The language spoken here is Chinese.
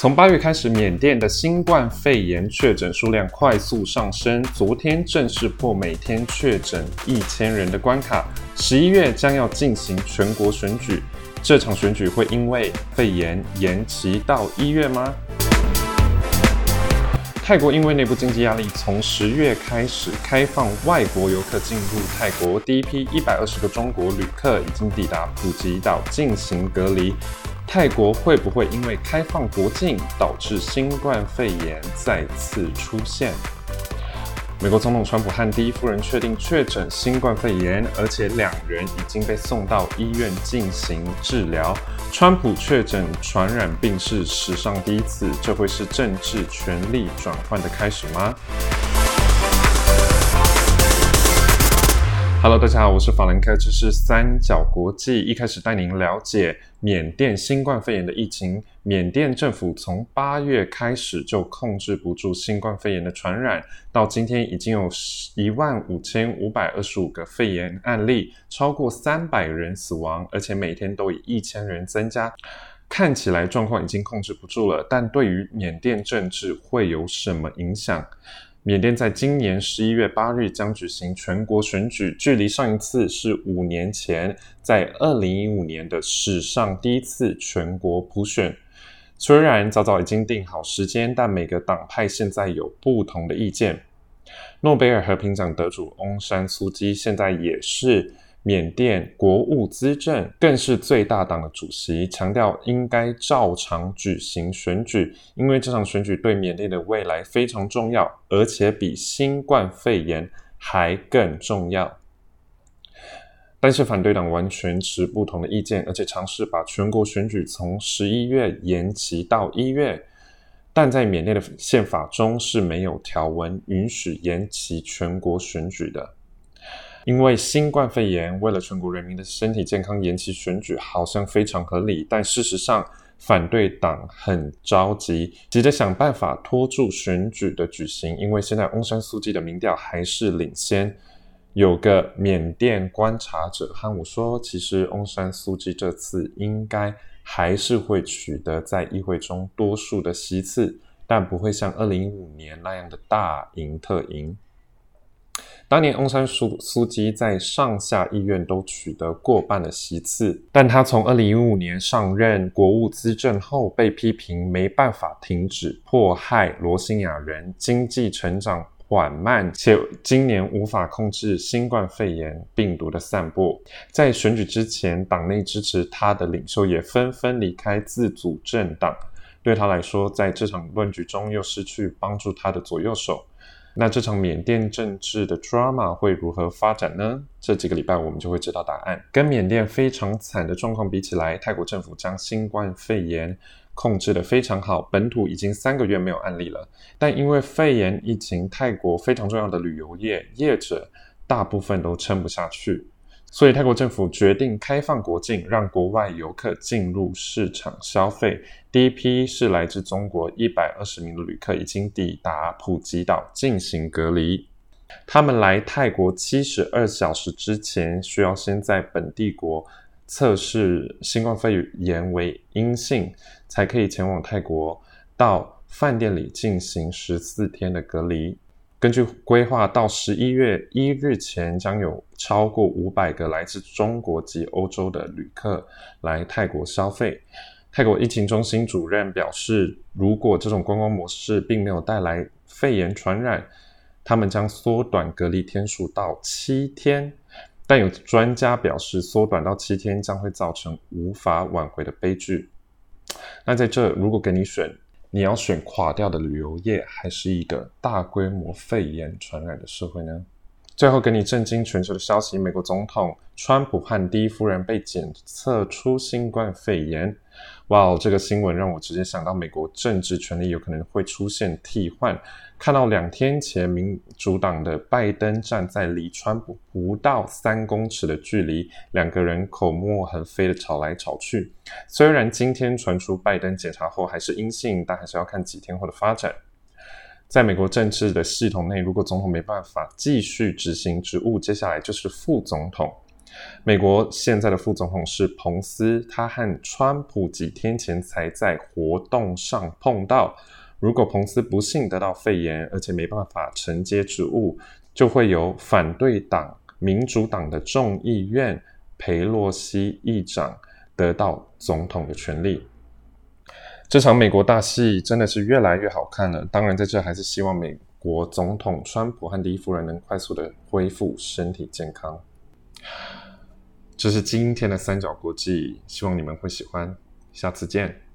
从八月开始，缅甸的新冠肺炎确诊数量快速上升，昨天正式破每天确诊一千人的关卡。十一月将要进行全国选举，这场选举会因为肺炎延期到一月吗？泰国因为内部经济压力，从十月开始开放外国游客进入泰国，第一批一百二十个中国旅客已经抵达普吉岛进行隔离。泰国会不会因为开放国境导致新冠肺炎再次出现？美国总统川普和第一夫人确定确诊新冠肺炎，而且两人已经被送到医院进行治疗。川普确诊传染病是史上第一次，这会是政治权力转换的开始吗？Hello，大家好，我是法兰克，这是三角国际。一开始带您了解缅甸新冠肺炎的疫情。缅甸政府从八月开始就控制不住新冠肺炎的传染，到今天已经有一万五千五百二十五个肺炎案例，超过三百人死亡，而且每天都以一千人增加。看起来状况已经控制不住了，但对于缅甸政治会有什么影响？缅甸在今年十一月八日将举行全国选举，距离上一次是五年前，在二零一五年的史上第一次全国普选。虽然早早已经定好时间，但每个党派现在有不同的意见。诺贝尔和平奖得主翁山苏基现在也是。缅甸国务资政更是最大党的主席，强调应该照常举行选举，因为这场选举对缅甸的未来非常重要，而且比新冠肺炎还更重要。但是反对党完全持不同的意见，而且尝试把全国选举从十一月延期到一月，但在缅甸的宪法中是没有条文允许延期全国选举的。因为新冠肺炎，为了全国人民的身体健康延期选举，好像非常合理。但事实上，反对党很着急，急着想办法拖住选举的举行。因为现在翁山苏姬的民调还是领先。有个缅甸观察者和我说，其实翁山苏姬这次应该还是会取得在议会中多数的席次，但不会像二零一五年那样的大赢特赢。当年翁山苏苏基在上下议院都取得过半的席次，但他从二零一五年上任国务资政后，被批评没办法停止迫害罗兴亚人，经济成长缓慢，且今年无法控制新冠肺炎病毒的散布。在选举之前，党内支持他的领袖也纷纷离开自主政党，对他来说，在这场论局中又失去帮助他的左右手。那这场缅甸政治的 drama 会如何发展呢？这几个礼拜我们就会知道答案。跟缅甸非常惨的状况比起来，泰国政府将新冠肺炎控制得非常好，本土已经三个月没有案例了。但因为肺炎疫情，泰国非常重要的旅游业业者大部分都撑不下去。所以，泰国政府决定开放国境，让国外游客进入市场消费。第一批是来自中国一百二十名的旅客，已经抵达普吉岛进行隔离。他们来泰国七十二小时之前，需要先在本地国测试新冠肺炎为阴性，才可以前往泰国到饭店里进行十四天的隔离。根据规划，到十一月一日前，将有超过五百个来自中国及欧洲的旅客来泰国消费。泰国疫情中心主任表示，如果这种观光模式并没有带来肺炎传染，他们将缩短隔离天数到七天。但有专家表示，缩短到七天将会造成无法挽回的悲剧。那在这，如果给你选？你要选垮掉的旅游业，还是一个大规模肺炎传染的社会呢？最后给你震惊全球的消息：美国总统川普和第一夫人被检测出新冠肺炎。哇哦，这个新闻让我直接想到美国政治权力有可能会出现替换。看到两天前民主党的拜登站在离川普不到三公尺的距离，两个人口沫横飞的吵来吵去。虽然今天传出拜登检查后还是阴性，但还是要看几天后的发展。在美国政治的系统内，如果总统没办法继续执行职务，接下来就是副总统。美国现在的副总统是彭斯，他和川普几天前才在活动上碰到。如果彭斯不幸得到肺炎，而且没办法承接职务，就会由反对党民主党的众议院佩洛西议长得到总统的权利。这场美国大戏真的是越来越好看了。当然，在这还是希望美国总统川普和第一夫人能快速的恢复身体健康。这是今天的三角国际，希望你们会喜欢。下次见。